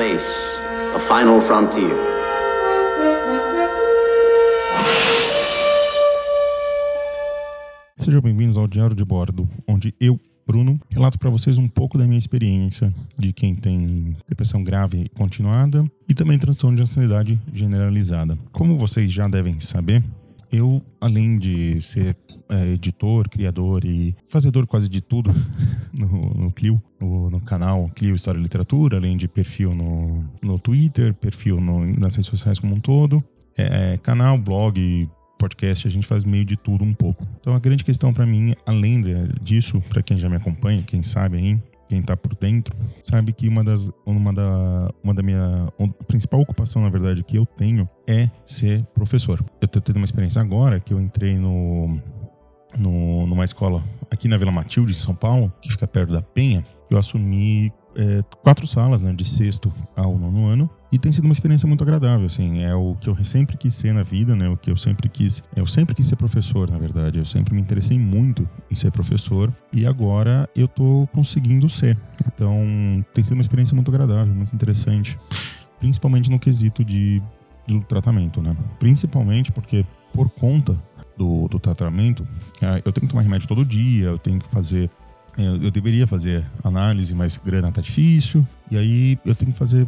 Space, the final frontier. Sejam bem-vindos ao Diário de Bordo, onde eu, Bruno, relato para vocês um pouco da minha experiência de quem tem depressão grave continuada e também transtorno de ansiedade generalizada. Como vocês já devem saber, eu, além de ser é, editor, criador e fazedor quase de tudo no, no Clio, no, no, canal Clio História e Literatura, além de perfil no, no Twitter, perfil no, nas redes sociais como um todo, é, canal, blog, podcast, a gente faz meio de tudo um pouco. Então a grande questão para mim, além disso, para quem já me acompanha, quem sabe aí, quem tá por dentro, sabe que uma das uma da uma da minha a principal ocupação, na verdade, que eu tenho é ser professor. Eu tô tendo uma experiência agora que eu entrei no, no numa escola aqui na Vila Matilde, em São Paulo, que fica perto da Penha. Eu assumi é, quatro salas, né, de sexto ao nono ano, e tem sido uma experiência muito agradável, assim, é o que eu sempre quis ser na vida, né, o que eu sempre quis, eu sempre quis ser professor, na verdade, eu sempre me interessei muito em ser professor, e agora eu tô conseguindo ser, então tem sido uma experiência muito agradável, muito interessante, principalmente no quesito de, do tratamento, né, principalmente porque por conta do, do tratamento, ah, eu tenho que tomar remédio todo dia, eu tenho que fazer eu deveria fazer análise, mas grana tá difícil. E aí eu tenho que fazer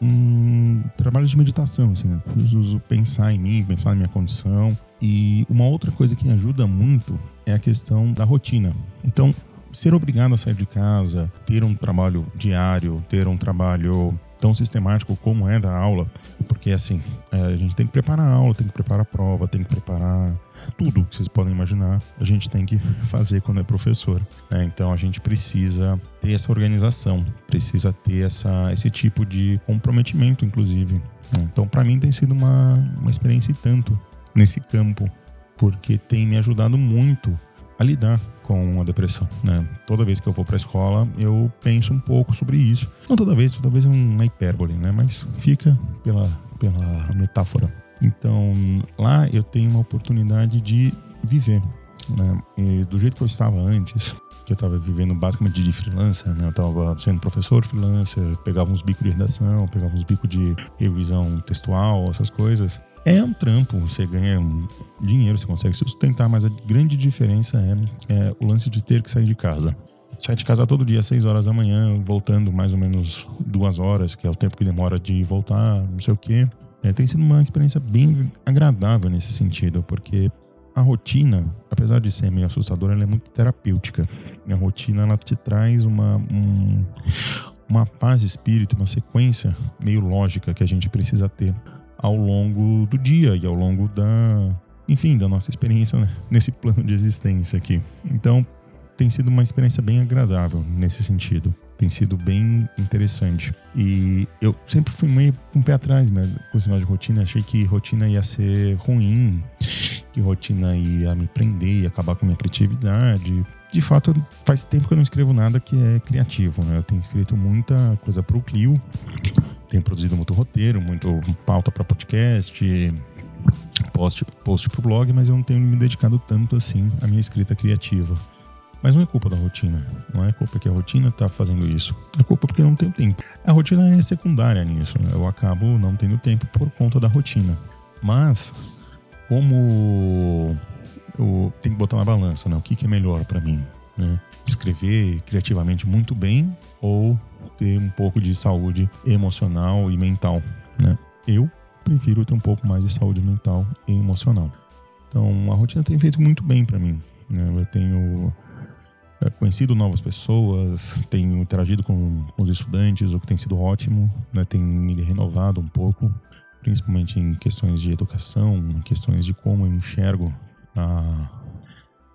um, trabalho de meditação, assim, né? Preciso pensar em mim, pensar na minha condição. E uma outra coisa que ajuda muito é a questão da rotina. Então, ser obrigado a sair de casa, ter um trabalho diário, ter um trabalho tão sistemático como é da aula, porque assim, é, a gente tem que preparar a aula, tem que preparar a prova, tem que preparar tudo que vocês podem imaginar, a gente tem que fazer quando é professor. Né? Então a gente precisa ter essa organização, precisa ter essa, esse tipo de comprometimento, inclusive. Né? Então, para mim, tem sido uma, uma experiência e tanto nesse campo, porque tem me ajudado muito a lidar com a depressão, né? Toda vez que eu vou para a escola, eu penso um pouco sobre isso. Não toda vez, toda vez é uma hipérbole, né? Mas fica pela, pela metáfora. Então, lá eu tenho uma oportunidade de viver. Né? Do jeito que eu estava antes, que eu estava vivendo basicamente de freelancer, né? Eu estava sendo professor freelancer, pegava uns bicos de redação, pegava uns bicos de revisão textual, essas coisas. É um trampo, você ganha dinheiro, você consegue se sustentar, mas a grande diferença é, é o lance de ter que sair de casa. Sai de casa todo dia às 6 horas da manhã, voltando mais ou menos duas horas, que é o tempo que demora de voltar, não sei o quê. É, tem sido uma experiência bem agradável nesse sentido, porque a rotina, apesar de ser meio assustadora, ela é muito terapêutica. A rotina ela te traz uma, um, uma paz de espírito, uma sequência meio lógica que a gente precisa ter ao longo do dia e ao longo da, enfim, da nossa experiência né? nesse plano de existência aqui. Então, tem sido uma experiência bem agradável nesse sentido tem sido bem interessante. E eu sempre fui meio com o pé atrás né, com esse negócio de rotina. Achei que rotina ia ser ruim, que rotina ia me prender, ia acabar com a minha criatividade. De fato, faz tempo que eu não escrevo nada que é criativo. Né? Eu tenho escrito muita coisa para o Clio, tenho produzido muito roteiro, muito pauta para podcast, post, post para o blog, mas eu não tenho me dedicado tanto assim à minha escrita criativa. Mas não é culpa da rotina. Não é culpa que a rotina está fazendo isso. É culpa porque eu não tenho tempo. A rotina é secundária nisso. Né? Eu acabo não tendo tempo por conta da rotina. Mas, como eu tenho que botar na balança, né? O que, que é melhor para mim? Né? Escrever criativamente muito bem ou ter um pouco de saúde emocional e mental, né? Eu prefiro ter um pouco mais de saúde mental e emocional. Então, a rotina tem feito muito bem para mim. Né? Eu tenho conhecido novas pessoas, tenho interagido com os estudantes, o que tem sido ótimo, né? tem me renovado um pouco, principalmente em questões de educação, em questões de como eu enxergo a,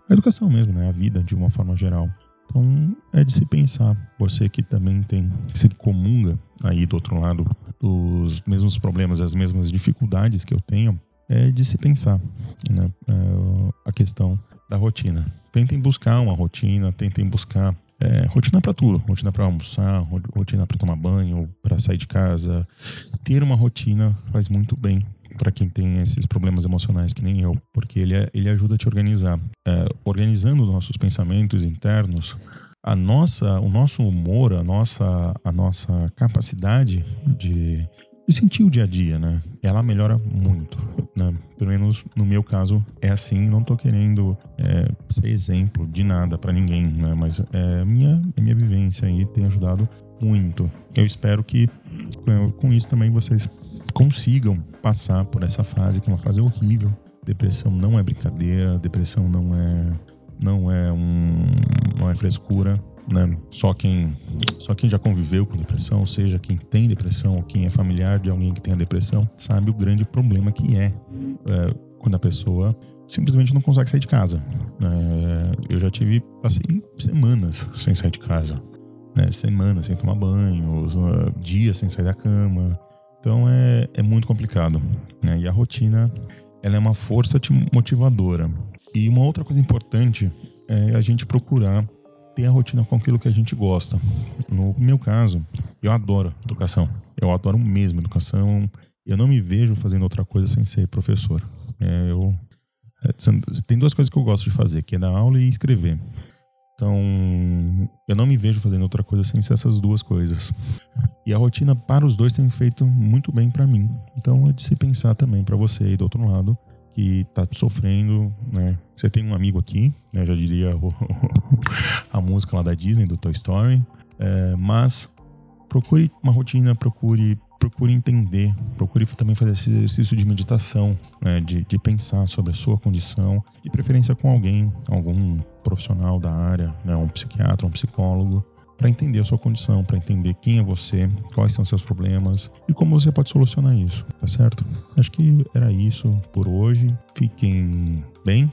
educação mesmo, né? a vida de uma forma geral. Então é de se pensar, você que também tem, se comunga aí do outro lado dos mesmos problemas, as mesmas dificuldades que eu tenho, é de se pensar né? É a questão da rotina. Tentem buscar uma rotina, tentem buscar é, rotina para tudo, rotina para almoçar, rotina para tomar banho, para sair de casa. Ter uma rotina faz muito bem para quem tem esses problemas emocionais que nem eu, porque ele, é, ele ajuda a te organizar. É, organizando nossos pensamentos internos, a nossa, o nosso humor, a nossa, a nossa capacidade de, de sentir o dia a dia, né? Ela melhora muito, né? Pelo menos no meu caso é assim. Não tô querendo é, ser exemplo de nada para ninguém, né? Mas é minha, é minha vivência aí tem ajudado muito. Eu espero que com isso também vocês consigam passar por essa fase que é uma fase horrível. Depressão não é brincadeira, depressão não é não é um não é frescura, né? Só quem só quem já conviveu com depressão, ou seja, quem tem depressão ou quem é familiar de alguém que tenha depressão, sabe o grande problema que é, é quando a pessoa simplesmente não consegue sair de casa. É, eu já tive passei semanas sem sair de casa, né? Semanas sem tomar banho, dias sem sair da cama. Então é, é muito complicado. Né? E a rotina ela é uma força motivadora. E uma outra coisa importante é a gente procurar ter a rotina com aquilo que a gente gosta. No meu caso, eu adoro educação. Eu adoro mesmo educação. Eu não me vejo fazendo outra coisa sem ser professor. É, eu, é, tem duas coisas que eu gosto de fazer, que é dar aula e escrever. Então, eu não me vejo fazendo outra coisa sem ser essas duas coisas. E a rotina para os dois tem feito muito bem para mim. Então, é de se pensar também para você aí do outro lado que tá sofrendo, né? Você tem um amigo aqui, né? Já diria a música lá da Disney, do Toy Story. É, mas procure uma rotina, procure procure entender, procure também fazer esse exercício de meditação, né? de, de pensar sobre a sua condição, de preferência com alguém, algum profissional da área, né? um psiquiatra, um psicólogo, para entender a sua condição, para entender quem é você, quais são seus problemas e como você pode solucionar isso, tá certo? Acho que era isso por hoje. Fiquem bem,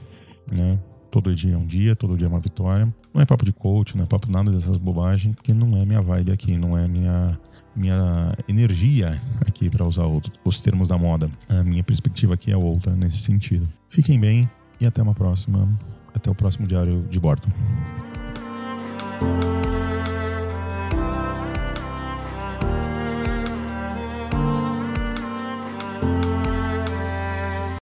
né? Todo dia é um dia, todo dia é uma vitória. Não é papo de coach, não é papo nada dessas bobagens, que não é minha vibe aqui, não é minha minha energia aqui para usar os termos da moda. A minha perspectiva aqui é outra nesse sentido. Fiquem bem e até uma próxima. Até o próximo diário de bordo.